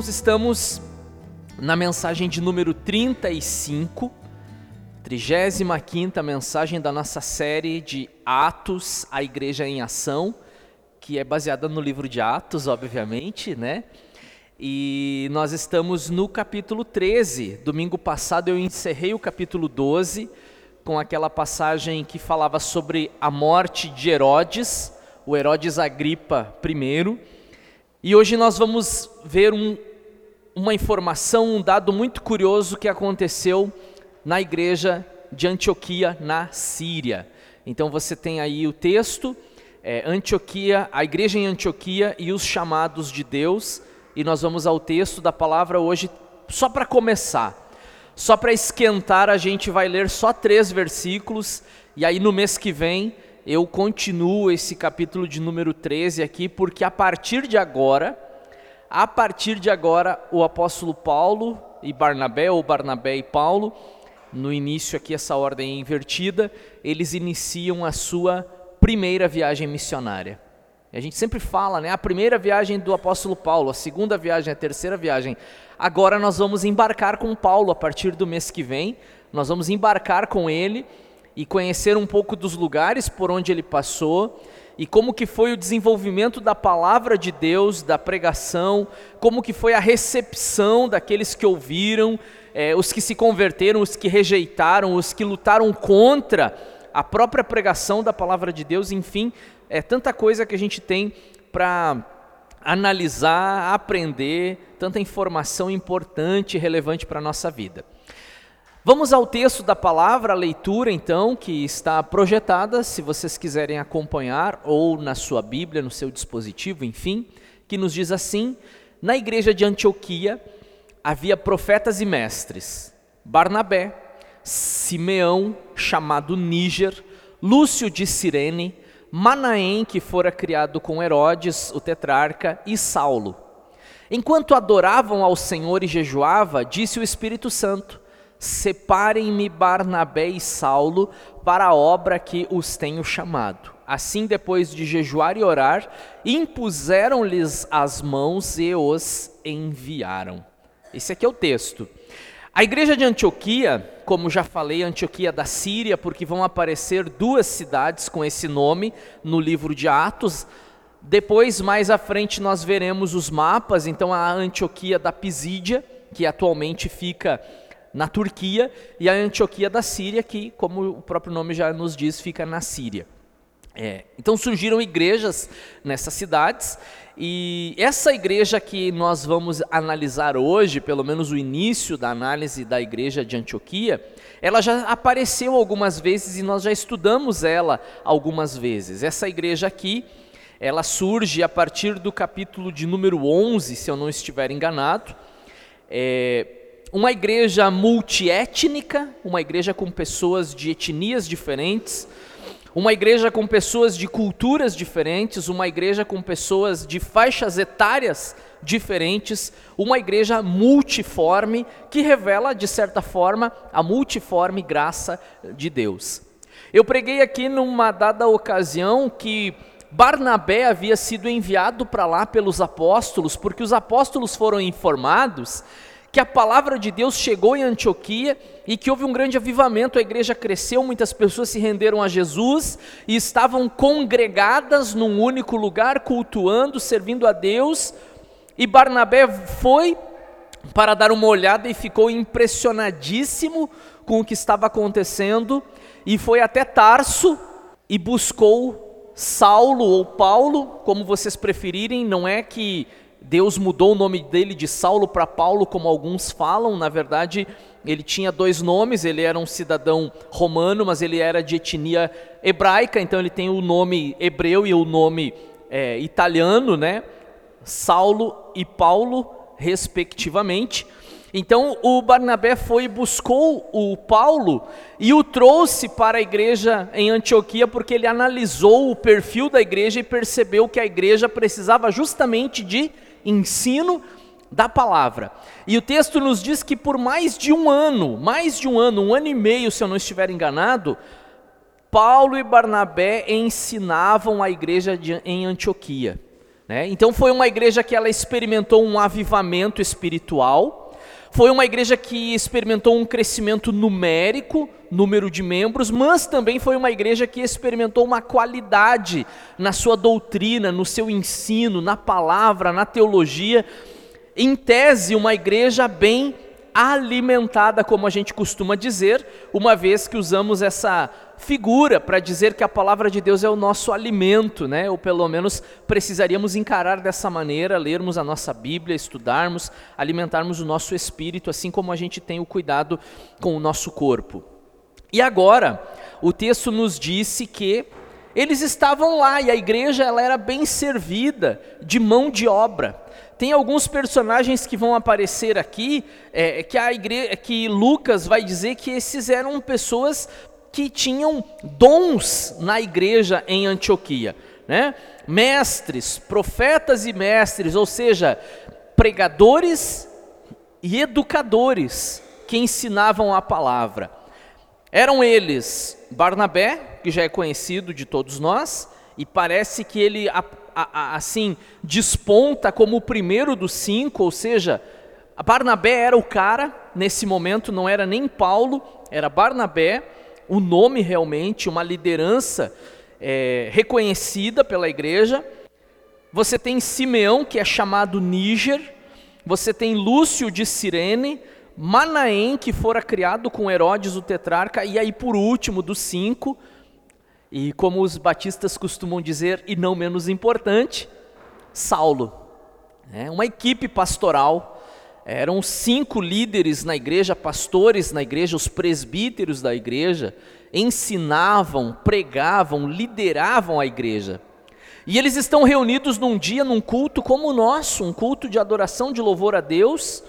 Irmãos, estamos na mensagem de número 35, 35 mensagem da nossa série de Atos, a Igreja em Ação, que é baseada no livro de Atos, obviamente, né? E nós estamos no capítulo 13. Domingo passado eu encerrei o capítulo 12 com aquela passagem que falava sobre a morte de Herodes, o Herodes Agripa I. E hoje nós vamos ver um, uma informação, um dado muito curioso que aconteceu na igreja de Antioquia, na Síria. Então você tem aí o texto, é, Antioquia, a igreja em Antioquia e os chamados de Deus. E nós vamos ao texto da palavra hoje, só para começar, só para esquentar, a gente vai ler só três versículos, e aí no mês que vem eu continuo esse capítulo de número 13 aqui, porque a partir de agora, a partir de agora, o apóstolo Paulo e Barnabé, ou Barnabé e Paulo, no início aqui essa ordem é invertida, eles iniciam a sua primeira viagem missionária. A gente sempre fala, né? A primeira viagem do apóstolo Paulo, a segunda viagem, a terceira viagem. Agora nós vamos embarcar com Paulo a partir do mês que vem. Nós vamos embarcar com ele e conhecer um pouco dos lugares por onde ele passou e como que foi o desenvolvimento da palavra de Deus, da pregação, como que foi a recepção daqueles que ouviram, é, os que se converteram, os que rejeitaram, os que lutaram contra a própria pregação da palavra de Deus, enfim, é tanta coisa que a gente tem para analisar, aprender, tanta informação importante e relevante para a nossa vida. Vamos ao texto da palavra, a leitura então, que está projetada, se vocês quiserem acompanhar, ou na sua Bíblia, no seu dispositivo, enfim, que nos diz assim: Na igreja de Antioquia havia profetas e mestres, Barnabé, Simeão, chamado Níger, Lúcio de Cirene, Manaém, que fora criado com Herodes, o tetrarca, e Saulo. Enquanto adoravam ao Senhor e jejuava, disse o Espírito Santo: Separem-me Barnabé e Saulo para a obra que os tenho chamado. Assim, depois de jejuar e orar, impuseram-lhes as mãos e os enviaram. Esse aqui é o texto. A igreja de Antioquia, como já falei, Antioquia da Síria, porque vão aparecer duas cidades com esse nome no livro de Atos. Depois, mais à frente, nós veremos os mapas. Então, a Antioquia da Pisídia, que atualmente fica na Turquia, e a Antioquia da Síria, que, como o próprio nome já nos diz, fica na Síria. É, então surgiram igrejas nessas cidades e essa igreja que nós vamos analisar hoje, pelo menos o início da análise da igreja de Antioquia, ela já apareceu algumas vezes e nós já estudamos ela algumas vezes. Essa igreja aqui, ela surge a partir do capítulo de número 11, se eu não estiver enganado. É uma igreja multiétnica, uma igreja com pessoas de etnias diferentes, uma igreja com pessoas de culturas diferentes, uma igreja com pessoas de faixas etárias diferentes, uma igreja multiforme que revela, de certa forma, a multiforme graça de Deus. Eu preguei aqui numa dada ocasião que Barnabé havia sido enviado para lá pelos apóstolos, porque os apóstolos foram informados que a palavra de Deus chegou em Antioquia e que houve um grande avivamento, a igreja cresceu, muitas pessoas se renderam a Jesus e estavam congregadas num único lugar, cultuando, servindo a Deus. E Barnabé foi para dar uma olhada e ficou impressionadíssimo com o que estava acontecendo e foi até Tarso e buscou Saulo ou Paulo, como vocês preferirem, não é que Deus mudou o nome dele de Saulo para Paulo, como alguns falam. Na verdade, ele tinha dois nomes. Ele era um cidadão romano, mas ele era de etnia hebraica. Então, ele tem o nome hebreu e o nome é, italiano, né? Saulo e Paulo, respectivamente. Então o Barnabé foi e buscou o Paulo e o trouxe para a igreja em Antioquia porque ele analisou o perfil da igreja e percebeu que a igreja precisava justamente de ensino da palavra. E o texto nos diz que por mais de um ano, mais de um ano, um ano e meio, se eu não estiver enganado, Paulo e Barnabé ensinavam a igreja de, em Antioquia. Né? Então foi uma igreja que ela experimentou um avivamento espiritual, foi uma igreja que experimentou um crescimento numérico, número de membros, mas também foi uma igreja que experimentou uma qualidade na sua doutrina, no seu ensino, na palavra, na teologia. Em tese, uma igreja bem alimentada, como a gente costuma dizer, uma vez que usamos essa figura para dizer que a palavra de Deus é o nosso alimento, né? Ou pelo menos precisaríamos encarar dessa maneira, lermos a nossa Bíblia, estudarmos, alimentarmos o nosso espírito, assim como a gente tem o cuidado com o nosso corpo. E agora, o texto nos disse que eles estavam lá e a igreja ela era bem servida de mão de obra. Tem alguns personagens que vão aparecer aqui é, que a igreja, que Lucas vai dizer que esses eram pessoas que tinham dons na igreja em Antioquia, né? Mestres, profetas e mestres, ou seja, pregadores e educadores que ensinavam a palavra. Eram eles Barnabé, que já é conhecido de todos nós, e parece que ele assim desponta como o primeiro dos cinco, ou seja, Barnabé era o cara nesse momento, não era nem Paulo, era Barnabé o nome realmente, uma liderança é, reconhecida pela igreja. Você tem Simeão, que é chamado Níger. Você tem Lúcio de Cirene, Manaém, que fora criado com Herodes o tetrarca, e aí por último dos cinco, e como os batistas costumam dizer, e não menos importante, Saulo. É uma equipe pastoral eram cinco líderes na igreja, pastores na igreja, os presbíteros da igreja, ensinavam, pregavam, lideravam a igreja. E eles estão reunidos num dia, num culto como o nosso, um culto de adoração, de louvor a Deus.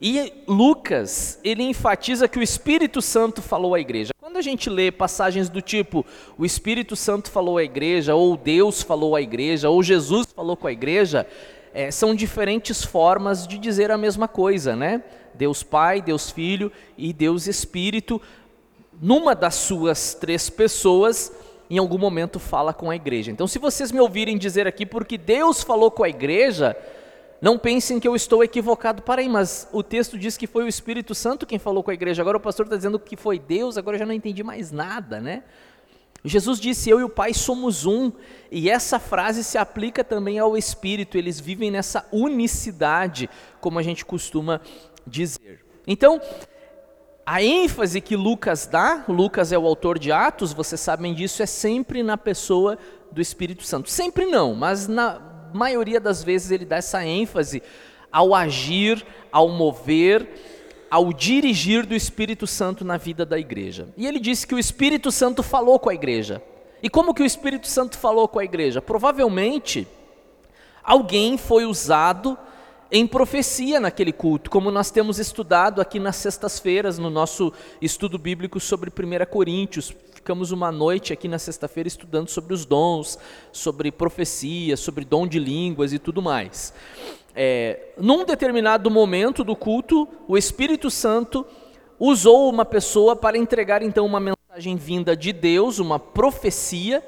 E Lucas, ele enfatiza que o Espírito Santo falou à igreja. Quando a gente lê passagens do tipo, o Espírito Santo falou à igreja, ou Deus falou à igreja, ou Jesus falou com a igreja, é, são diferentes formas de dizer a mesma coisa, né? Deus Pai, Deus Filho e Deus Espírito, numa das suas três pessoas, em algum momento fala com a igreja. Então, se vocês me ouvirem dizer aqui, porque Deus falou com a igreja, não pensem que eu estou equivocado para aí, mas o texto diz que foi o Espírito Santo quem falou com a igreja. Agora o pastor está dizendo que foi Deus, agora eu já não entendi mais nada, né? Jesus disse: Eu e o Pai somos um, e essa frase se aplica também ao Espírito, eles vivem nessa unicidade, como a gente costuma dizer. Então, a ênfase que Lucas dá, Lucas é o autor de Atos, vocês sabem disso, é sempre na pessoa do Espírito Santo. Sempre não, mas na maioria das vezes ele dá essa ênfase ao agir, ao mover ao dirigir do Espírito Santo na vida da igreja. E ele disse que o Espírito Santo falou com a igreja. E como que o Espírito Santo falou com a igreja? Provavelmente alguém foi usado em profecia naquele culto, como nós temos estudado aqui nas sextas-feiras no nosso estudo bíblico sobre 1 Coríntios. Ficamos uma noite aqui na sexta-feira estudando sobre os dons, sobre profecia, sobre dom de línguas e tudo mais é, num determinado momento do culto, o Espírito Santo usou uma pessoa para entregar então uma mensagem vinda de Deus, uma profecia,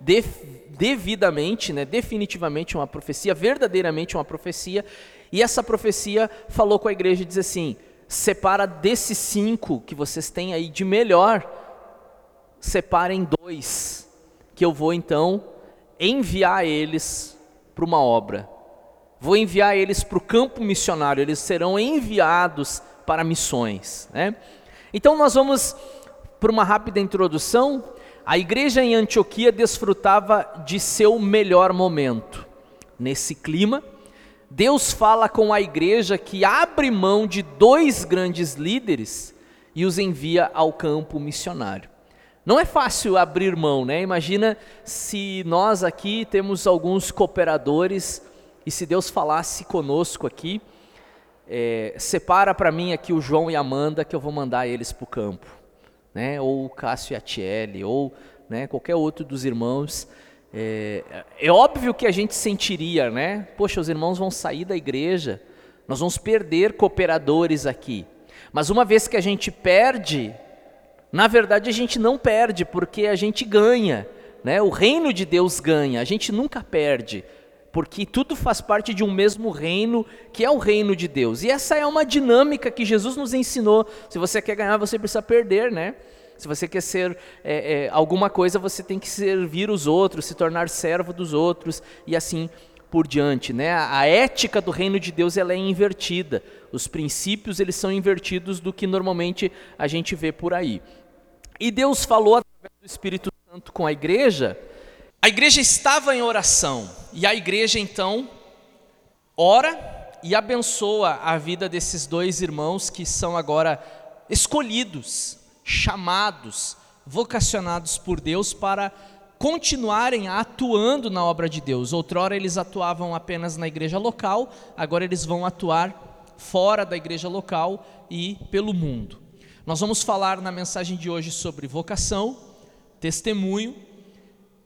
de, devidamente, né, definitivamente uma profecia, verdadeiramente uma profecia, e essa profecia falou com a igreja e diz assim: separa desses cinco que vocês têm aí de melhor, separem dois, que eu vou então enviar eles para uma obra. Vou enviar eles para o campo missionário, eles serão enviados para missões. Né? Então, nós vamos para uma rápida introdução. A igreja em Antioquia desfrutava de seu melhor momento. Nesse clima, Deus fala com a igreja que abre mão de dois grandes líderes e os envia ao campo missionário. Não é fácil abrir mão, né? Imagina se nós aqui temos alguns cooperadores e se Deus falasse conosco aqui, é, separa para mim aqui o João e a Amanda que eu vou mandar eles para o campo, né? Ou o Cássio e a Tiele, ou né, qualquer outro dos irmãos. É, é óbvio que a gente sentiria, né? Poxa, os irmãos vão sair da igreja, nós vamos perder cooperadores aqui. Mas uma vez que a gente perde, na verdade a gente não perde, porque a gente ganha né? O reino de Deus ganha, a gente nunca perde, porque tudo faz parte de um mesmo reino, que é o reino de Deus. E essa é uma dinâmica que Jesus nos ensinou. Se você quer ganhar, você precisa perder, né? Se você quer ser é, é, alguma coisa, você tem que servir os outros, se tornar servo dos outros e assim por diante, né? A ética do reino de Deus ela é invertida. Os princípios eles são invertidos do que normalmente a gente vê por aí. E Deus falou através do Espírito Santo com a igreja a igreja estava em oração e a igreja então ora e abençoa a vida desses dois irmãos que são agora escolhidos, chamados, vocacionados por Deus para continuarem atuando na obra de Deus. Outrora eles atuavam apenas na igreja local, agora eles vão atuar fora da igreja local e pelo mundo. Nós vamos falar na mensagem de hoje sobre vocação, testemunho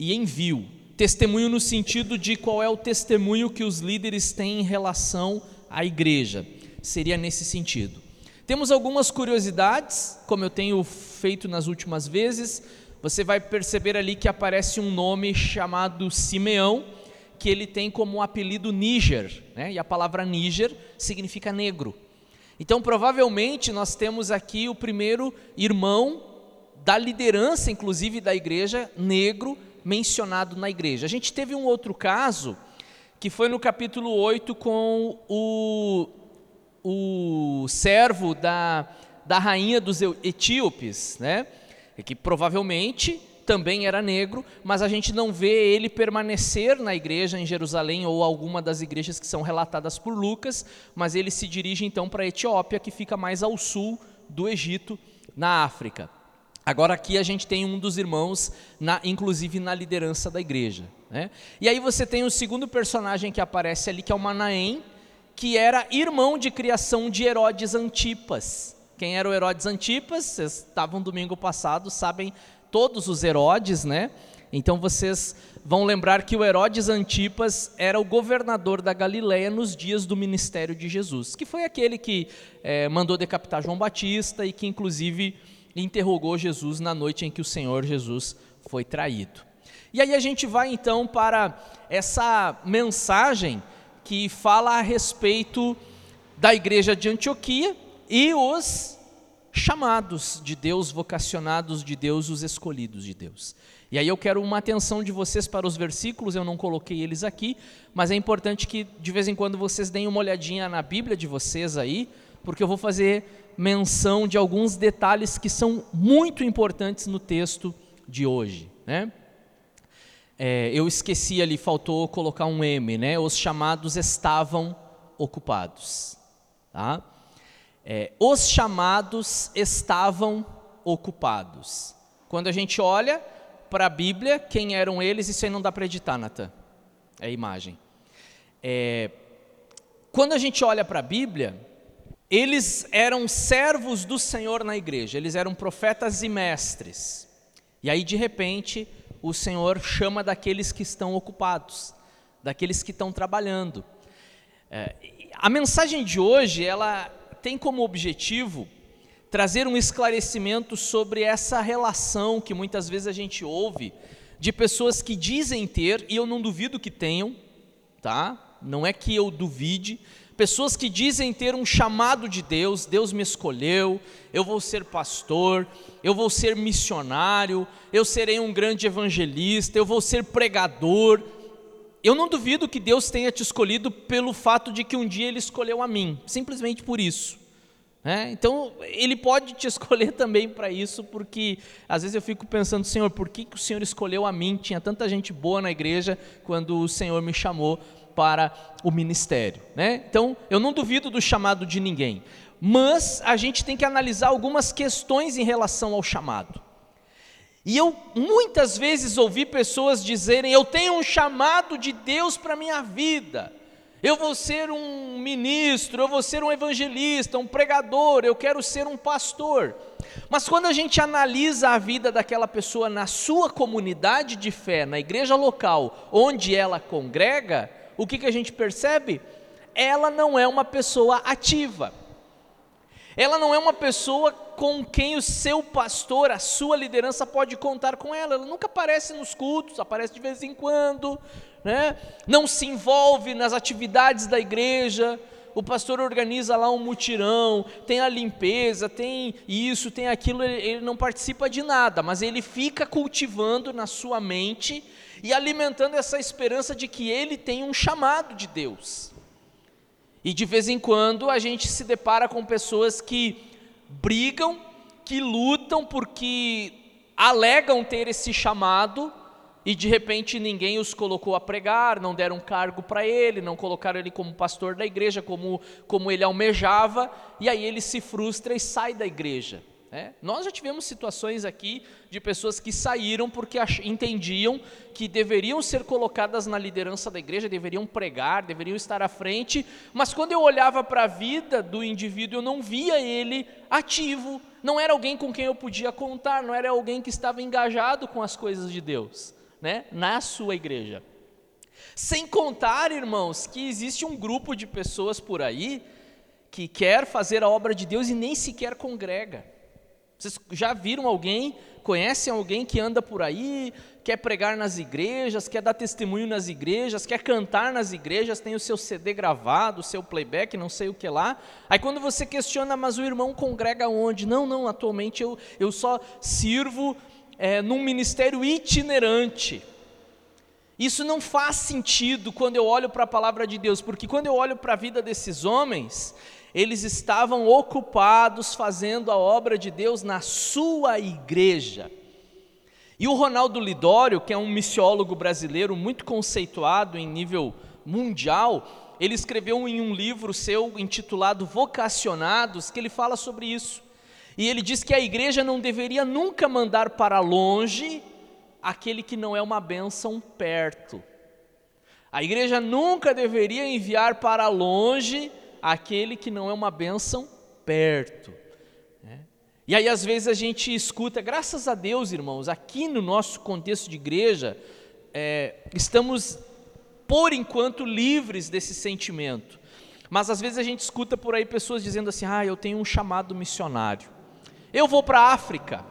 e envio. Testemunho no sentido de qual é o testemunho que os líderes têm em relação à igreja. Seria nesse sentido. Temos algumas curiosidades, como eu tenho feito nas últimas vezes. Você vai perceber ali que aparece um nome chamado Simeão, que ele tem como apelido Níger, né? e a palavra Níger significa negro. Então, provavelmente, nós temos aqui o primeiro irmão da liderança, inclusive da igreja, negro, mencionado na igreja. A gente teve um outro caso, que foi no capítulo 8 com o, o servo da, da rainha dos etíopes, né? que provavelmente também era negro, mas a gente não vê ele permanecer na igreja em Jerusalém ou alguma das igrejas que são relatadas por Lucas, mas ele se dirige então para a Etiópia, que fica mais ao sul do Egito, na África. Agora aqui a gente tem um dos irmãos, na, inclusive na liderança da igreja. Né? E aí você tem o segundo personagem que aparece ali, que é o Manaém, que era irmão de criação de Herodes Antipas. Quem era o Herodes Antipas? Vocês estavam domingo passado, sabem todos os Herodes, né? Então vocês vão lembrar que o Herodes Antipas era o governador da Galiléia nos dias do ministério de Jesus, que foi aquele que é, mandou decapitar João Batista e que inclusive interrogou Jesus na noite em que o Senhor Jesus foi traído. E aí a gente vai então para essa mensagem que fala a respeito da igreja de Antioquia e os chamados de Deus, vocacionados de Deus, os escolhidos de Deus. E aí eu quero uma atenção de vocês para os versículos, eu não coloquei eles aqui, mas é importante que de vez em quando vocês deem uma olhadinha na Bíblia de vocês aí, porque eu vou fazer menção de alguns detalhes que são muito importantes no texto de hoje. Né? É, eu esqueci ali, faltou colocar um M, né? Os chamados estavam ocupados. Tá? É, os chamados estavam ocupados. Quando a gente olha para a Bíblia, quem eram eles, isso aí não dá para editar, Natan. É a imagem. É, quando a gente olha para a Bíblia, eles eram servos do Senhor na igreja, eles eram profetas e mestres. E aí, de repente, o Senhor chama daqueles que estão ocupados, daqueles que estão trabalhando. É, a mensagem de hoje, ela tem como objetivo trazer um esclarecimento sobre essa relação que muitas vezes a gente ouve de pessoas que dizem ter, e eu não duvido que tenham, tá? Não é que eu duvide, pessoas que dizem ter um chamado de Deus, Deus me escolheu, eu vou ser pastor, eu vou ser missionário, eu serei um grande evangelista, eu vou ser pregador. Eu não duvido que Deus tenha te escolhido pelo fato de que um dia Ele escolheu a mim, simplesmente por isso. É, então, Ele pode te escolher também para isso, porque às vezes eu fico pensando, Senhor, por que, que o Senhor escolheu a mim? Tinha tanta gente boa na igreja quando o Senhor me chamou para o ministério. Né? Então, eu não duvido do chamado de ninguém, mas a gente tem que analisar algumas questões em relação ao chamado. E eu muitas vezes ouvi pessoas dizerem: Eu tenho um chamado de Deus para a minha vida. Eu vou ser um ministro, eu vou ser um evangelista, um pregador, eu quero ser um pastor. Mas quando a gente analisa a vida daquela pessoa na sua comunidade de fé, na igreja local onde ela congrega, o que, que a gente percebe? Ela não é uma pessoa ativa. Ela não é uma pessoa com quem o seu pastor, a sua liderança pode contar com ela. Ela nunca aparece nos cultos, aparece de vez em quando, né? não se envolve nas atividades da igreja. O pastor organiza lá um mutirão, tem a limpeza, tem isso, tem aquilo, ele, ele não participa de nada, mas ele fica cultivando na sua mente e alimentando essa esperança de que ele tem um chamado de Deus. E de vez em quando a gente se depara com pessoas que brigam, que lutam porque alegam ter esse chamado e de repente ninguém os colocou a pregar, não deram cargo para ele, não colocaram ele como pastor da igreja, como, como ele almejava, e aí ele se frustra e sai da igreja. É, nós já tivemos situações aqui de pessoas que saíram porque entendiam que deveriam ser colocadas na liderança da igreja, deveriam pregar, deveriam estar à frente, mas quando eu olhava para a vida do indivíduo, eu não via ele ativo, não era alguém com quem eu podia contar, não era alguém que estava engajado com as coisas de Deus, né, na sua igreja. Sem contar, irmãos, que existe um grupo de pessoas por aí que quer fazer a obra de Deus e nem sequer congrega. Vocês já viram alguém, conhecem alguém que anda por aí, quer pregar nas igrejas, quer dar testemunho nas igrejas, quer cantar nas igrejas, tem o seu CD gravado, o seu playback, não sei o que lá. Aí quando você questiona, mas o irmão congrega onde? Não, não, atualmente eu, eu só sirvo é, num ministério itinerante. Isso não faz sentido quando eu olho para a palavra de Deus, porque quando eu olho para a vida desses homens, eles estavam ocupados fazendo a obra de Deus na sua igreja. E o Ronaldo Lidório, que é um missiólogo brasileiro muito conceituado em nível mundial, ele escreveu em um livro seu intitulado Vocacionados, que ele fala sobre isso. E ele diz que a igreja não deveria nunca mandar para longe aquele que não é uma bênção perto. A igreja nunca deveria enviar para longe aquele que não é uma bênção perto. Né? E aí, às vezes, a gente escuta, graças a Deus, irmãos, aqui no nosso contexto de igreja, é, estamos, por enquanto, livres desse sentimento. Mas às vezes a gente escuta por aí pessoas dizendo assim: ah, eu tenho um chamado missionário, eu vou para a África,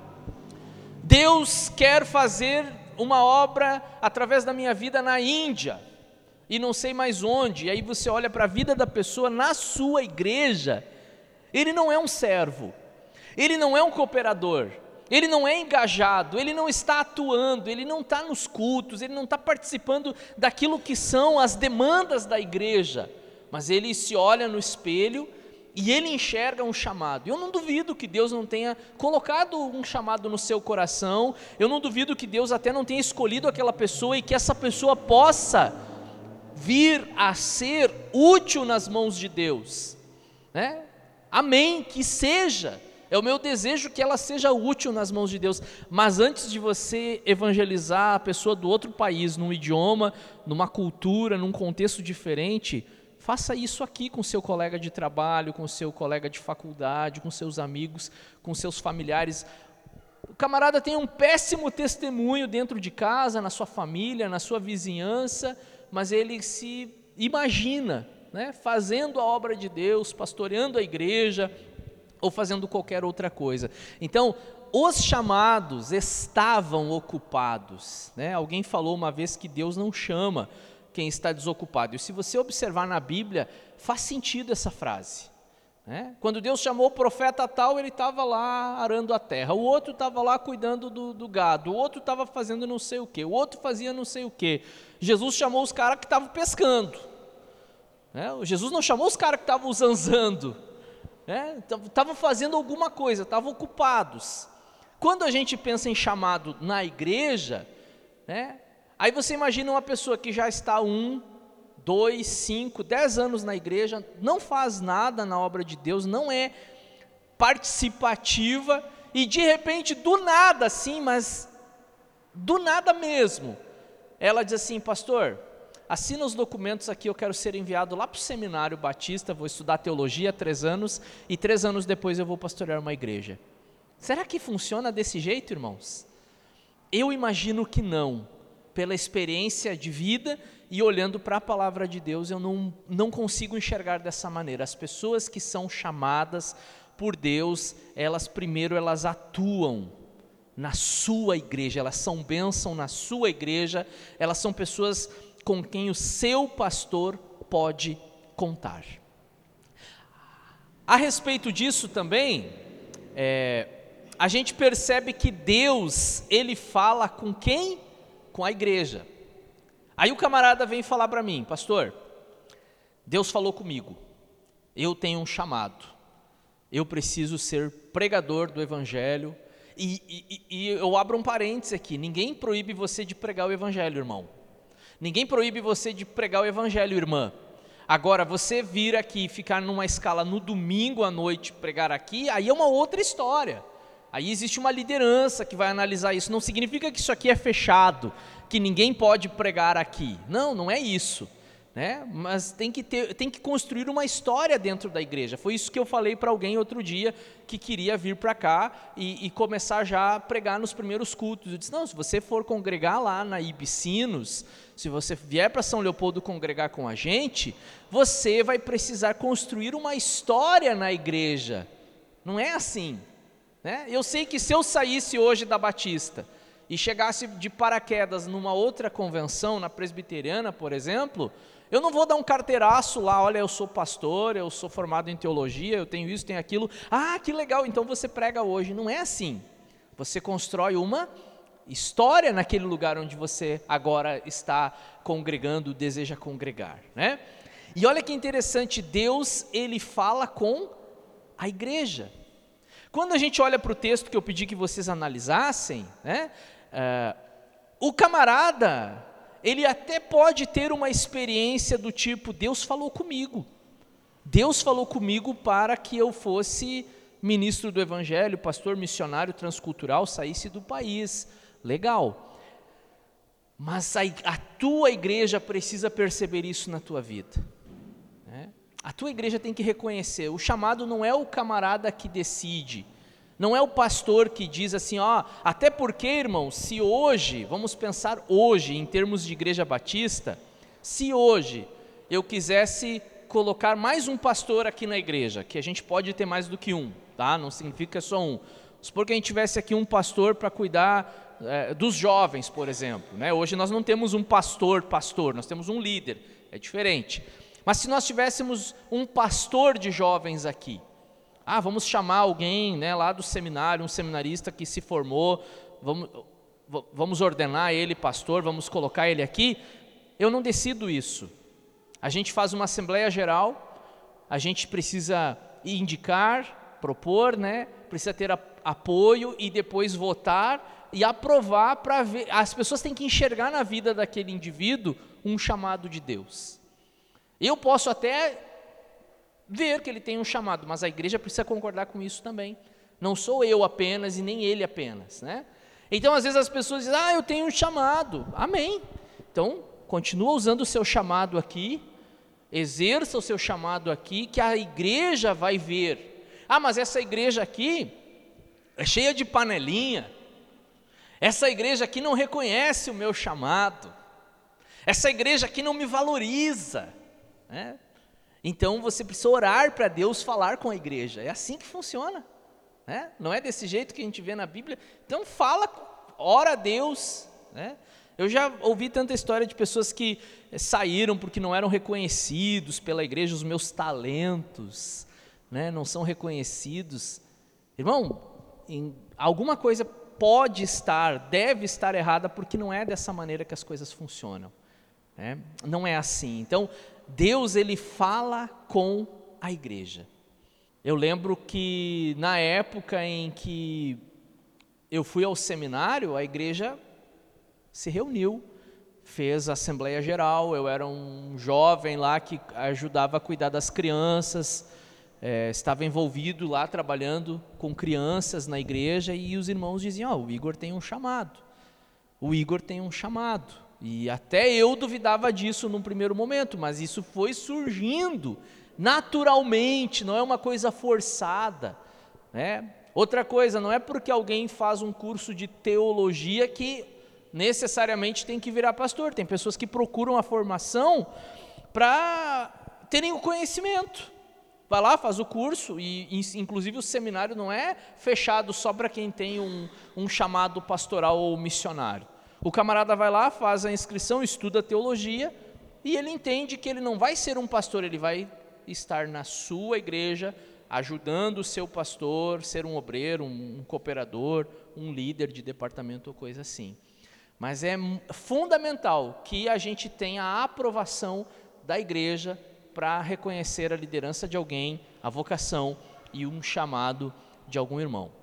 Deus quer fazer uma obra através da minha vida na Índia e não sei mais onde, e aí você olha para a vida da pessoa na sua igreja, ele não é um servo, ele não é um cooperador, ele não é engajado, ele não está atuando, ele não está nos cultos, ele não está participando daquilo que são as demandas da igreja, mas ele se olha no espelho e ele enxerga um chamado. Eu não duvido que Deus não tenha colocado um chamado no seu coração, eu não duvido que Deus até não tenha escolhido aquela pessoa e que essa pessoa possa vir a ser útil nas mãos de Deus. Né? Amém, que seja. É o meu desejo que ela seja útil nas mãos de Deus. Mas antes de você evangelizar a pessoa do outro país, num idioma, numa cultura, num contexto diferente, faça isso aqui com seu colega de trabalho, com seu colega de faculdade, com seus amigos, com seus familiares. O camarada tem um péssimo testemunho dentro de casa, na sua família, na sua vizinhança, mas ele se imagina né, fazendo a obra de Deus, pastoreando a igreja ou fazendo qualquer outra coisa. Então, os chamados estavam ocupados. Né? Alguém falou uma vez que Deus não chama quem está desocupado. E se você observar na Bíblia, faz sentido essa frase. Né? Quando Deus chamou o profeta tal, ele estava lá arando a terra, o outro estava lá cuidando do, do, gado, o outro estava fazendo não sei o que, o outro fazia não sei o que. Jesus chamou os caras que estavam pescando. Né? Jesus não chamou os caras que estavam zanzando. Estavam né? fazendo alguma coisa, estavam ocupados. Quando a gente pensa em chamado na igreja, né? aí você imagina uma pessoa que já está um, dois, cinco, dez anos na igreja, não faz nada na obra de Deus, não é participativa, e de repente, do nada assim, mas do nada mesmo, ela diz assim, pastor, assina os documentos aqui, eu quero ser enviado lá para o seminário batista, vou estudar teologia três anos, e três anos depois eu vou pastorear uma igreja. Será que funciona desse jeito, irmãos? Eu imagino que não, pela experiência de vida e olhando para a palavra de Deus, eu não, não consigo enxergar dessa maneira. As pessoas que são chamadas por Deus, elas primeiro elas atuam na sua igreja, elas são bênção na sua igreja, elas são pessoas com quem o seu pastor pode contar. A respeito disso também, é, a gente percebe que Deus, ele fala com quem? Com a igreja. Aí o camarada vem falar para mim, pastor, Deus falou comigo, eu tenho um chamado, eu preciso ser pregador do evangelho, e, e, e, eu abro um parênteses aqui: ninguém proíbe você de pregar o Evangelho, irmão. Ninguém proíbe você de pregar o Evangelho, irmã. Agora, você vir aqui e ficar numa escala no domingo à noite pregar aqui, aí é uma outra história. Aí existe uma liderança que vai analisar isso. Não significa que isso aqui é fechado, que ninguém pode pregar aqui. Não, não é isso né? Mas tem que ter, tem que construir uma história dentro da igreja. Foi isso que eu falei para alguém outro dia que queria vir para cá e, e, começar já a pregar nos primeiros cultos. Eu disse não, se você for congregar lá na Ibicinos, se você vier para São Leopoldo congregar com a gente, você vai precisar construir uma história na igreja. Não é assim, né? Eu sei que se eu saísse hoje da Batista e chegasse de paraquedas numa outra convenção, na presbiteriana, por exemplo, eu não vou dar um carteiraço lá, olha, eu sou pastor, eu sou formado em teologia, eu tenho isso, tenho aquilo. Ah, que legal, então você prega hoje. Não é assim. Você constrói uma história naquele lugar onde você agora está congregando, deseja congregar, né? E olha que interessante, Deus, ele fala com a igreja. Quando a gente olha para o texto que eu pedi que vocês analisassem, né? Uh, o camarada, ele até pode ter uma experiência do tipo: Deus falou comigo. Deus falou comigo para que eu fosse ministro do Evangelho, pastor missionário transcultural, saísse do país. Legal. Mas a, a tua igreja precisa perceber isso na tua vida. Né? A tua igreja tem que reconhecer: o chamado não é o camarada que decide não é o pastor que diz assim, ó, até porque, irmão, se hoje, vamos pensar hoje, em termos de igreja batista, se hoje eu quisesse colocar mais um pastor aqui na igreja, que a gente pode ter mais do que um, tá? Não significa que é só um. Supor que a gente tivesse aqui um pastor para cuidar é, dos jovens, por exemplo. Né? Hoje nós não temos um pastor, pastor, nós temos um líder, é diferente. Mas se nós tivéssemos um pastor de jovens aqui, ah, vamos chamar alguém né, lá do seminário, um seminarista que se formou, vamos, vamos ordenar ele pastor, vamos colocar ele aqui. Eu não decido isso. A gente faz uma assembleia geral, a gente precisa indicar, propor, né, precisa ter apoio e depois votar e aprovar para ver. As pessoas têm que enxergar na vida daquele indivíduo um chamado de Deus. Eu posso até ver que ele tem um chamado, mas a igreja precisa concordar com isso também. Não sou eu apenas e nem ele apenas, né? Então, às vezes as pessoas dizem: "Ah, eu tenho um chamado". Amém. Então, continua usando o seu chamado aqui, exerça o seu chamado aqui, que a igreja vai ver. Ah, mas essa igreja aqui é cheia de panelinha. Essa igreja aqui não reconhece o meu chamado. Essa igreja aqui não me valoriza. Né? Então você precisa orar para Deus falar com a igreja. É assim que funciona. Né? Não é desse jeito que a gente vê na Bíblia. Então fala, ora a Deus. Né? Eu já ouvi tanta história de pessoas que saíram porque não eram reconhecidos pela igreja, os meus talentos né? não são reconhecidos. Irmão, alguma coisa pode estar, deve estar errada, porque não é dessa maneira que as coisas funcionam. Né? Não é assim. Então, Deus ele fala com a igreja. Eu lembro que na época em que eu fui ao seminário, a igreja se reuniu, fez a assembleia geral. Eu era um jovem lá que ajudava a cuidar das crianças, é, estava envolvido lá trabalhando com crianças na igreja e os irmãos diziam: oh, o Igor tem um chamado, o Igor tem um chamado. E até eu duvidava disso num primeiro momento, mas isso foi surgindo naturalmente, não é uma coisa forçada. Né? Outra coisa, não é porque alguém faz um curso de teologia que necessariamente tem que virar pastor. Tem pessoas que procuram a formação para terem o conhecimento. Vai lá, faz o curso, e inclusive o seminário não é fechado só para quem tem um, um chamado pastoral ou missionário. O camarada vai lá, faz a inscrição, estuda teologia, e ele entende que ele não vai ser um pastor, ele vai estar na sua igreja, ajudando o seu pastor, ser um obreiro, um, um cooperador, um líder de departamento ou coisa assim. Mas é fundamental que a gente tenha a aprovação da igreja para reconhecer a liderança de alguém, a vocação e um chamado de algum irmão.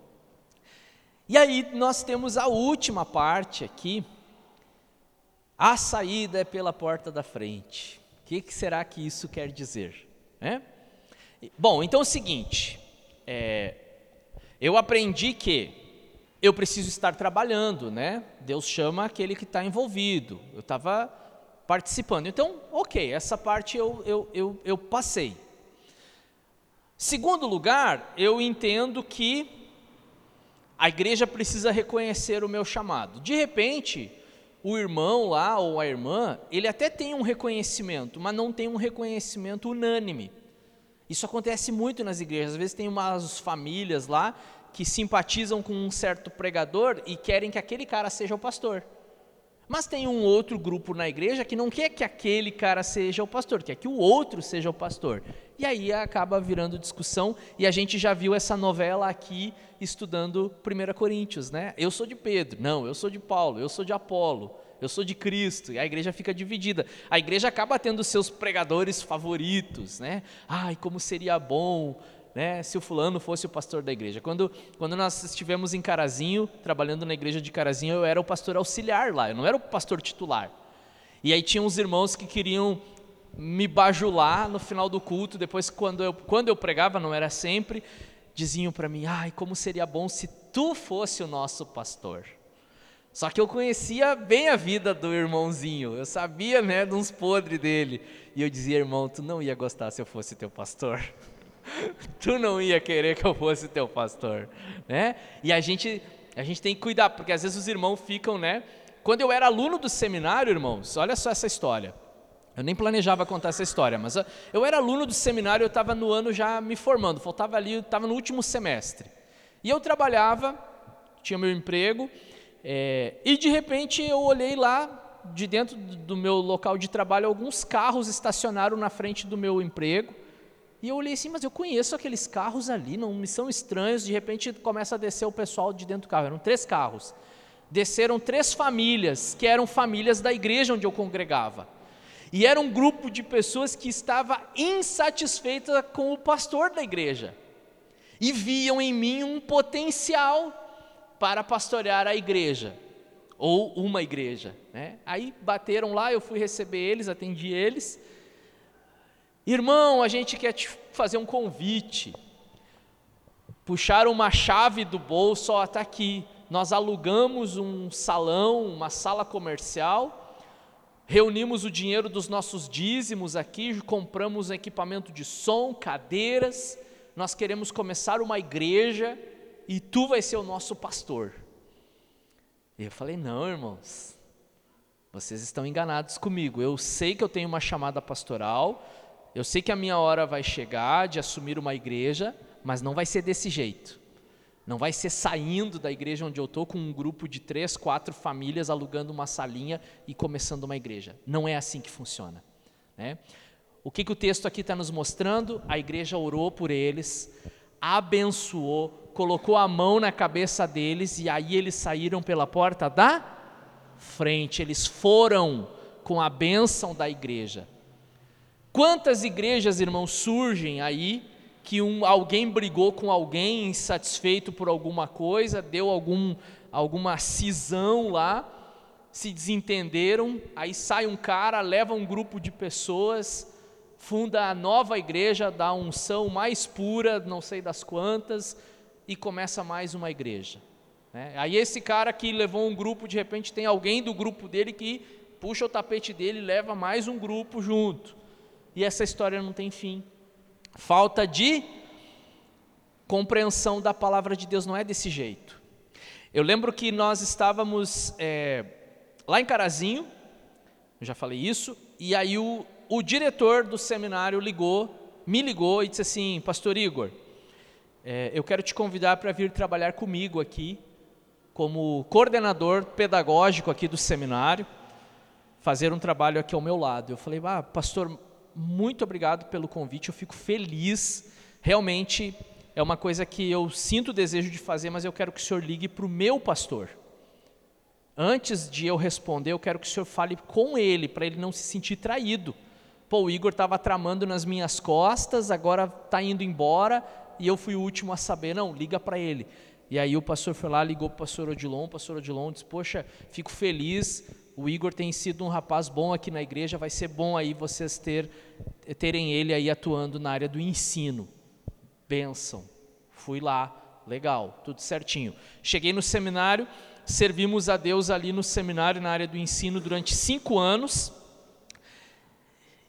E aí nós temos a última parte aqui. A saída é pela porta da frente. O que, que será que isso quer dizer? É? Bom, então é o seguinte: é, eu aprendi que eu preciso estar trabalhando, né? Deus chama aquele que está envolvido. Eu estava participando. Então, ok, essa parte eu, eu, eu, eu passei. Segundo lugar, eu entendo que a igreja precisa reconhecer o meu chamado. De repente, o irmão lá ou a irmã, ele até tem um reconhecimento, mas não tem um reconhecimento unânime. Isso acontece muito nas igrejas. Às vezes tem umas famílias lá que simpatizam com um certo pregador e querem que aquele cara seja o pastor. Mas tem um outro grupo na igreja que não quer que aquele cara seja o pastor, quer que o outro seja o pastor. E aí acaba virando discussão, e a gente já viu essa novela aqui estudando 1 Coríntios, né? Eu sou de Pedro, não, eu sou de Paulo, eu sou de Apolo, eu sou de Cristo, e a igreja fica dividida. A igreja acaba tendo seus pregadores favoritos, né? Ai, como seria bom né, se o fulano fosse o pastor da igreja. Quando, quando nós estivemos em Carazinho, trabalhando na igreja de Carazinho, eu era o pastor auxiliar lá, eu não era o pastor titular. E aí tinha uns irmãos que queriam me bajular no final do culto, depois quando eu, quando eu pregava, não era sempre, diziam para mim, ai, como seria bom se tu fosse o nosso pastor. Só que eu conhecia bem a vida do irmãozinho, eu sabia, né, de uns podres dele. E eu dizia, irmão, tu não ia gostar se eu fosse teu pastor. tu não ia querer que eu fosse teu pastor, né? E a gente, a gente tem que cuidar, porque às vezes os irmãos ficam, né? Quando eu era aluno do seminário, irmãos, olha só essa história. Eu nem planejava contar essa história, mas eu era aluno do seminário, eu estava no ano já me formando, faltava ali, estava no último semestre. E eu trabalhava, tinha meu emprego, é, e de repente eu olhei lá, de dentro do meu local de trabalho, alguns carros estacionaram na frente do meu emprego. E eu olhei assim, mas eu conheço aqueles carros ali, não me são estranhos. De repente começa a descer o pessoal de dentro do carro. Eram três carros. Desceram três famílias, que eram famílias da igreja onde eu congregava. E era um grupo de pessoas que estava insatisfeita com o pastor da igreja. E viam em mim um potencial para pastorear a igreja. Ou uma igreja. Né? Aí bateram lá, eu fui receber eles, atendi eles. Irmão, a gente quer te fazer um convite. Puxaram uma chave do bolso, ó, está aqui. Nós alugamos um salão, uma sala comercial, reunimos o dinheiro dos nossos dízimos aqui, compramos equipamento de som, cadeiras. Nós queremos começar uma igreja e tu vai ser o nosso pastor. E eu falei: não, irmãos, vocês estão enganados comigo. Eu sei que eu tenho uma chamada pastoral, eu sei que a minha hora vai chegar de assumir uma igreja, mas não vai ser desse jeito. Não vai ser saindo da igreja onde eu estou com um grupo de três, quatro famílias alugando uma salinha e começando uma igreja. Não é assim que funciona. Né? O que, que o texto aqui está nos mostrando? A igreja orou por eles, abençoou, colocou a mão na cabeça deles e aí eles saíram pela porta da frente. Eles foram com a bênção da igreja. Quantas igrejas, irmãos, surgem aí que um, alguém brigou com alguém insatisfeito por alguma coisa, deu algum, alguma cisão lá, se desentenderam, aí sai um cara, leva um grupo de pessoas, funda a nova igreja da unção mais pura, não sei das quantas, e começa mais uma igreja. Né? Aí esse cara que levou um grupo, de repente tem alguém do grupo dele que puxa o tapete dele e leva mais um grupo junto e essa história não tem fim. Falta de compreensão da palavra de Deus não é desse jeito. Eu lembro que nós estávamos é, lá em Carazinho, eu já falei isso, e aí o, o diretor do seminário ligou me ligou e disse assim: Pastor Igor, é, eu quero te convidar para vir trabalhar comigo aqui, como coordenador pedagógico aqui do seminário, fazer um trabalho aqui ao meu lado. Eu falei: Ah, pastor, muito obrigado pelo convite, eu fico feliz. Realmente é uma coisa que eu sinto o desejo de fazer, mas eu quero que o senhor ligue para o meu pastor. Antes de eu responder, eu quero que o senhor fale com ele, para ele não se sentir traído. Pô, o Igor estava tramando nas minhas costas, agora está indo embora, e eu fui o último a saber. Não, liga para ele. E aí o pastor foi lá, ligou para o pastor Odilon, o pastor Odilon disse, poxa, fico feliz, o Igor tem sido um rapaz bom aqui na igreja, vai ser bom aí vocês ter, terem ele aí atuando na área do ensino. Benção. Fui lá, legal, tudo certinho. Cheguei no seminário, servimos a Deus ali no seminário, na área do ensino, durante cinco anos.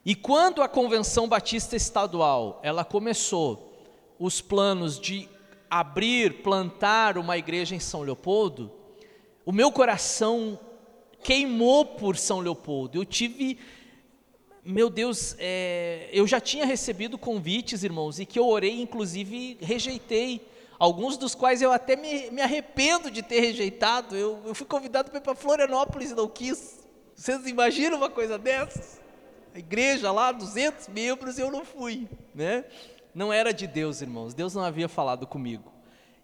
E quando a Convenção Batista Estadual, ela começou os planos de abrir, plantar uma igreja em São Leopoldo, o meu coração queimou por São Leopoldo. Eu tive meu Deus, é, eu já tinha recebido convites, irmãos, e que eu orei, inclusive rejeitei, alguns dos quais eu até me, me arrependo de ter rejeitado. Eu, eu fui convidado para ir para Florianópolis e não quis. Vocês imaginam uma coisa dessas? A igreja lá, 200 membros, e eu não fui, né? Não era de Deus, irmãos, Deus não havia falado comigo.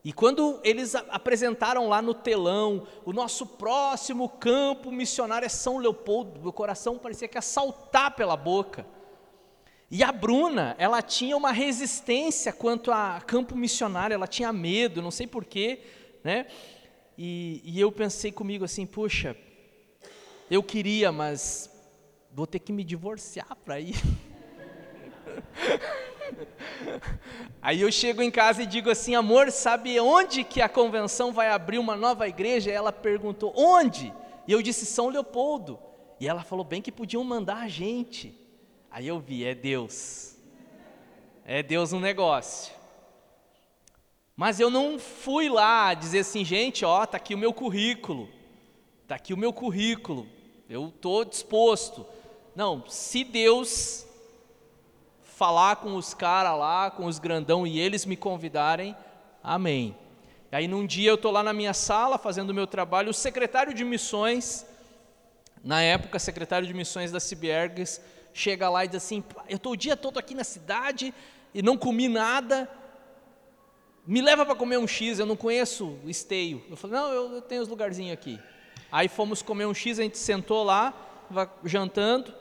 E quando eles apresentaram lá no telão, o nosso próximo campo missionário é São Leopoldo, meu coração parecia que ia saltar pela boca. E a Bruna, ela tinha uma resistência quanto a campo missionário, ela tinha medo, não sei porquê, né? E, e eu pensei comigo assim, puxa, eu queria, mas vou ter que me divorciar para ir. Aí eu chego em casa e digo assim, amor, sabe onde que a convenção vai abrir uma nova igreja? Ela perguntou, onde? E eu disse, São Leopoldo. E ela falou, bem que podiam mandar a gente. Aí eu vi, é Deus. É Deus no negócio. Mas eu não fui lá dizer assim, gente, ó, tá aqui o meu currículo. Tá aqui o meu currículo. Eu estou disposto. Não, se Deus falar com os caras lá, com os grandão e eles me convidarem, amém. E aí num dia eu estou lá na minha sala fazendo o meu trabalho, o secretário de missões, na época secretário de missões da Cibiergues, chega lá e diz assim, eu estou o dia todo aqui na cidade e não comi nada, me leva para comer um X, eu não conheço esteio. Eu falei, não, eu, eu tenho os lugarzinhos aqui. Aí fomos comer um X, a gente sentou lá, jantando,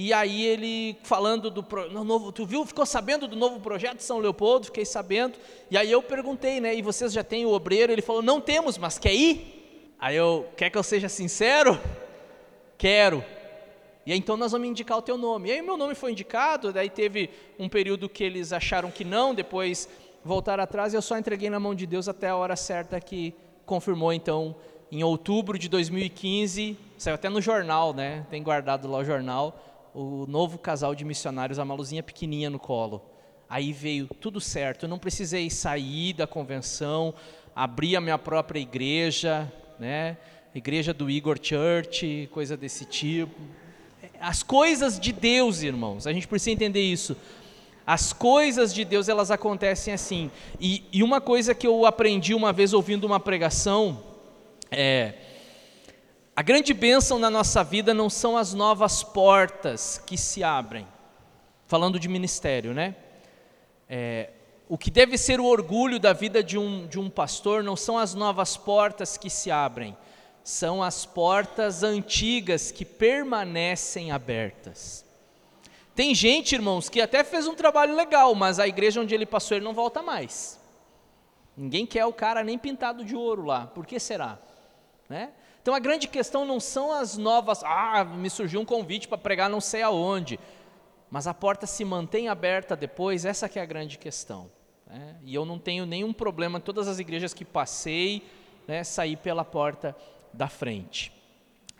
e aí ele falando do no novo, tu viu, ficou sabendo do novo projeto de São Leopoldo? Fiquei sabendo. E aí eu perguntei, né? E vocês já têm o obreiro? Ele falou: "Não temos, mas quer ir?" Aí eu, quer que eu seja sincero? Quero. E aí, então nós vamos indicar o teu nome. E aí meu nome foi indicado, daí teve um período que eles acharam que não, depois voltaram atrás e eu só entreguei na mão de Deus até a hora certa que confirmou então em outubro de 2015, saiu até no jornal, né? Tem guardado lá o jornal o novo casal de missionários, a Maluzinha pequenininha no colo. Aí veio tudo certo, eu não precisei sair da convenção, abrir a minha própria igreja, né? Igreja do Igor Church, coisa desse tipo. As coisas de Deus, irmãos, a gente precisa entender isso. As coisas de Deus, elas acontecem assim. E, e uma coisa que eu aprendi uma vez ouvindo uma pregação, é, a grande bênção na nossa vida não são as novas portas que se abrem, falando de ministério, né? É, o que deve ser o orgulho da vida de um, de um pastor não são as novas portas que se abrem, são as portas antigas que permanecem abertas. Tem gente, irmãos, que até fez um trabalho legal, mas a igreja onde ele passou ele não volta mais. Ninguém quer o cara nem pintado de ouro lá. Por que será? Né? Então a grande questão não são as novas, ah, me surgiu um convite para pregar não sei aonde, mas a porta se mantém aberta depois, essa que é a grande questão. Né? E eu não tenho nenhum problema, todas as igrejas que passei, né, sair pela porta da frente.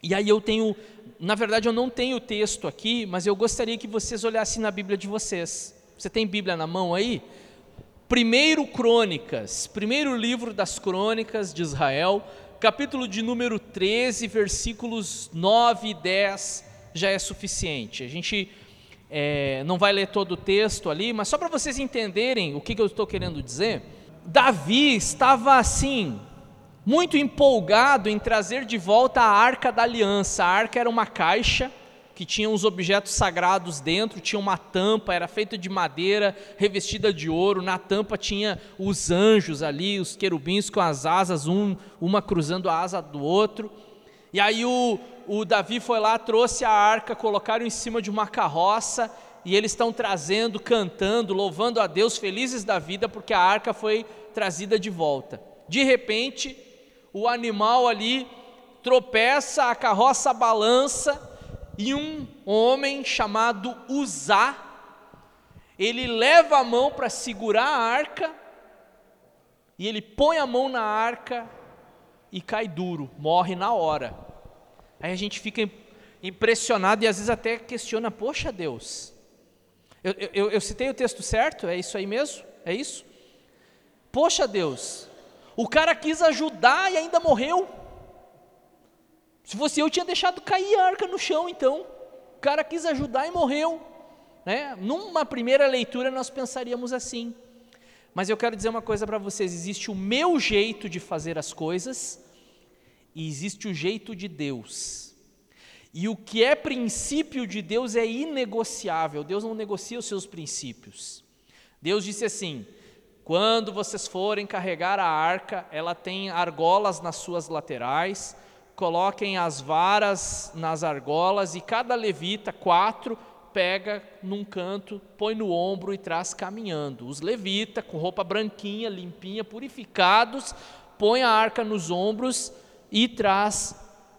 E aí eu tenho, na verdade eu não tenho o texto aqui, mas eu gostaria que vocês olhassem na Bíblia de vocês. Você tem Bíblia na mão aí? Primeiro Crônicas, primeiro livro das Crônicas de Israel, capítulo de número 13, versículos 9 e 10 já é suficiente. A gente é, não vai ler todo o texto ali, mas só para vocês entenderem o que, que eu estou querendo dizer. Davi estava assim, muito empolgado em trazer de volta a arca da aliança. A arca era uma caixa que tinha uns objetos sagrados dentro, tinha uma tampa, era feita de madeira, revestida de ouro. Na tampa tinha os anjos ali, os querubins com as asas, um, uma cruzando a asa do outro. E aí o, o Davi foi lá, trouxe a arca, colocaram em cima de uma carroça e eles estão trazendo, cantando, louvando a Deus, felizes da vida, porque a arca foi trazida de volta. De repente, o animal ali tropeça, a carroça balança e um homem chamado Uzá, ele leva a mão para segurar a arca, e ele põe a mão na arca e cai duro, morre na hora. Aí a gente fica impressionado e às vezes até questiona: Poxa Deus, eu, eu, eu citei o texto certo? É isso aí mesmo? É isso? Poxa Deus, o cara quis ajudar e ainda morreu. Se fosse eu, tinha deixado cair a arca no chão, então. O cara quis ajudar e morreu. Né? Numa primeira leitura, nós pensaríamos assim. Mas eu quero dizer uma coisa para vocês: existe o meu jeito de fazer as coisas e existe o jeito de Deus. E o que é princípio de Deus é inegociável. Deus não negocia os seus princípios. Deus disse assim: quando vocês forem carregar a arca, ela tem argolas nas suas laterais coloquem as varas nas argolas e cada levita, quatro, pega num canto, põe no ombro e traz caminhando. Os levitas, com roupa branquinha, limpinha, purificados, põe a arca nos ombros e traz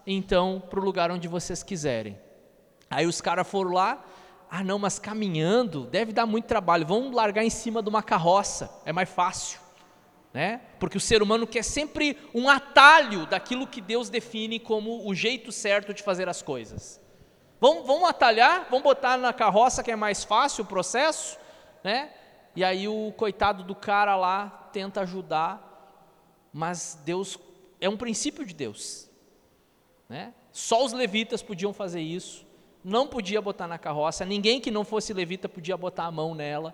então para o lugar onde vocês quiserem. Aí os caras foram lá, ah não, mas caminhando deve dar muito trabalho, vamos largar em cima de uma carroça, é mais fácil né? Porque o ser humano quer sempre um atalho daquilo que Deus define como o jeito certo de fazer as coisas. Vamos, vamos atalhar, vamos botar na carroça que é mais fácil o processo, né? E aí o coitado do cara lá tenta ajudar, mas Deus é um princípio de Deus, né? Só os levitas podiam fazer isso, não podia botar na carroça, ninguém que não fosse levita podia botar a mão nela,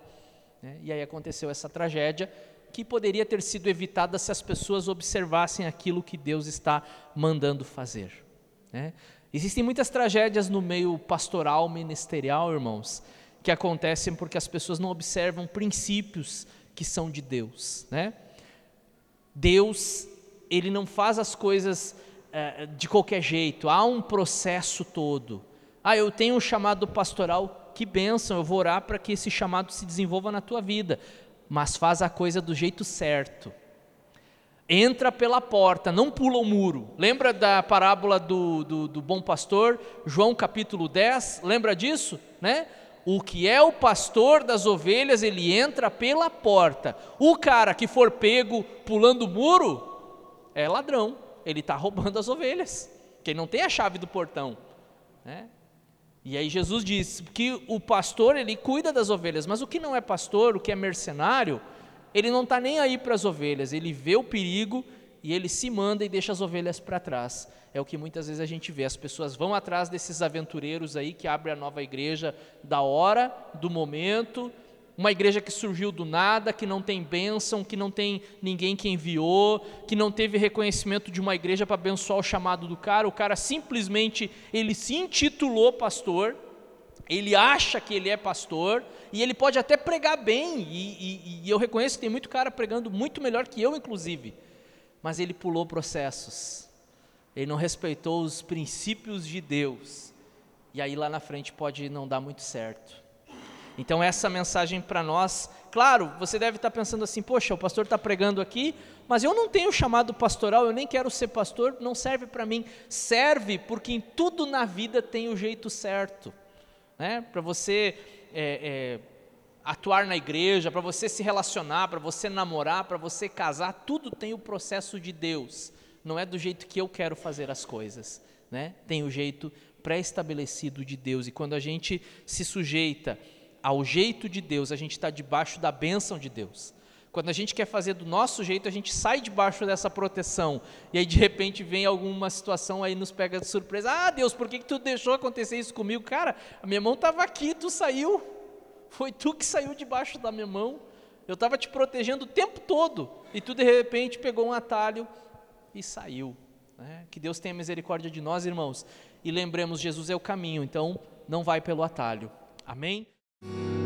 né? e aí aconteceu essa tragédia que poderia ter sido evitada se as pessoas observassem aquilo que Deus está mandando fazer. Né? Existem muitas tragédias no meio pastoral, ministerial, irmãos, que acontecem porque as pessoas não observam princípios que são de Deus. Né? Deus, Ele não faz as coisas é, de qualquer jeito, há um processo todo. Ah, eu tenho um chamado pastoral, que bênção, eu vou orar para que esse chamado se desenvolva na tua vida mas faz a coisa do jeito certo. Entra pela porta, não pula o muro. Lembra da parábola do, do, do bom pastor, João capítulo 10? Lembra disso? Né? O que é o pastor das ovelhas, ele entra pela porta. O cara que for pego pulando o muro é ladrão, ele está roubando as ovelhas, ele não tem a chave do portão. Né? E aí Jesus diz que o pastor ele cuida das ovelhas, mas o que não é pastor, o que é mercenário, ele não está nem aí para as ovelhas, ele vê o perigo e ele se manda e deixa as ovelhas para trás. É o que muitas vezes a gente vê, as pessoas vão atrás desses aventureiros aí que abrem a nova igreja da hora, do momento, uma igreja que surgiu do nada, que não tem bênção, que não tem ninguém que enviou, que não teve reconhecimento de uma igreja para abençoar o chamado do cara. O cara simplesmente ele se intitulou pastor, ele acha que ele é pastor e ele pode até pregar bem. E, e, e eu reconheço que tem muito cara pregando muito melhor que eu, inclusive, mas ele pulou processos. Ele não respeitou os princípios de Deus. E aí lá na frente pode não dar muito certo. Então, essa mensagem para nós, claro, você deve estar tá pensando assim: poxa, o pastor está pregando aqui, mas eu não tenho chamado pastoral, eu nem quero ser pastor, não serve para mim. Serve porque em tudo na vida tem o jeito certo. Né? Para você é, é, atuar na igreja, para você se relacionar, para você namorar, para você casar, tudo tem o processo de Deus. Não é do jeito que eu quero fazer as coisas. Né? Tem o jeito pré-estabelecido de Deus. E quando a gente se sujeita ao jeito de Deus, a gente está debaixo da bênção de Deus. Quando a gente quer fazer do nosso jeito, a gente sai debaixo dessa proteção. E aí, de repente, vem alguma situação aí nos pega de surpresa. Ah, Deus, por que, que tu deixou acontecer isso comigo? Cara, a minha mão estava aqui, tu saiu. Foi tu que saiu debaixo da minha mão. Eu estava te protegendo o tempo todo. E tu, de repente, pegou um atalho e saiu. Né? Que Deus tenha misericórdia de nós, irmãos. E lembremos, Jesus é o caminho. Então, não vai pelo atalho. Amém? Música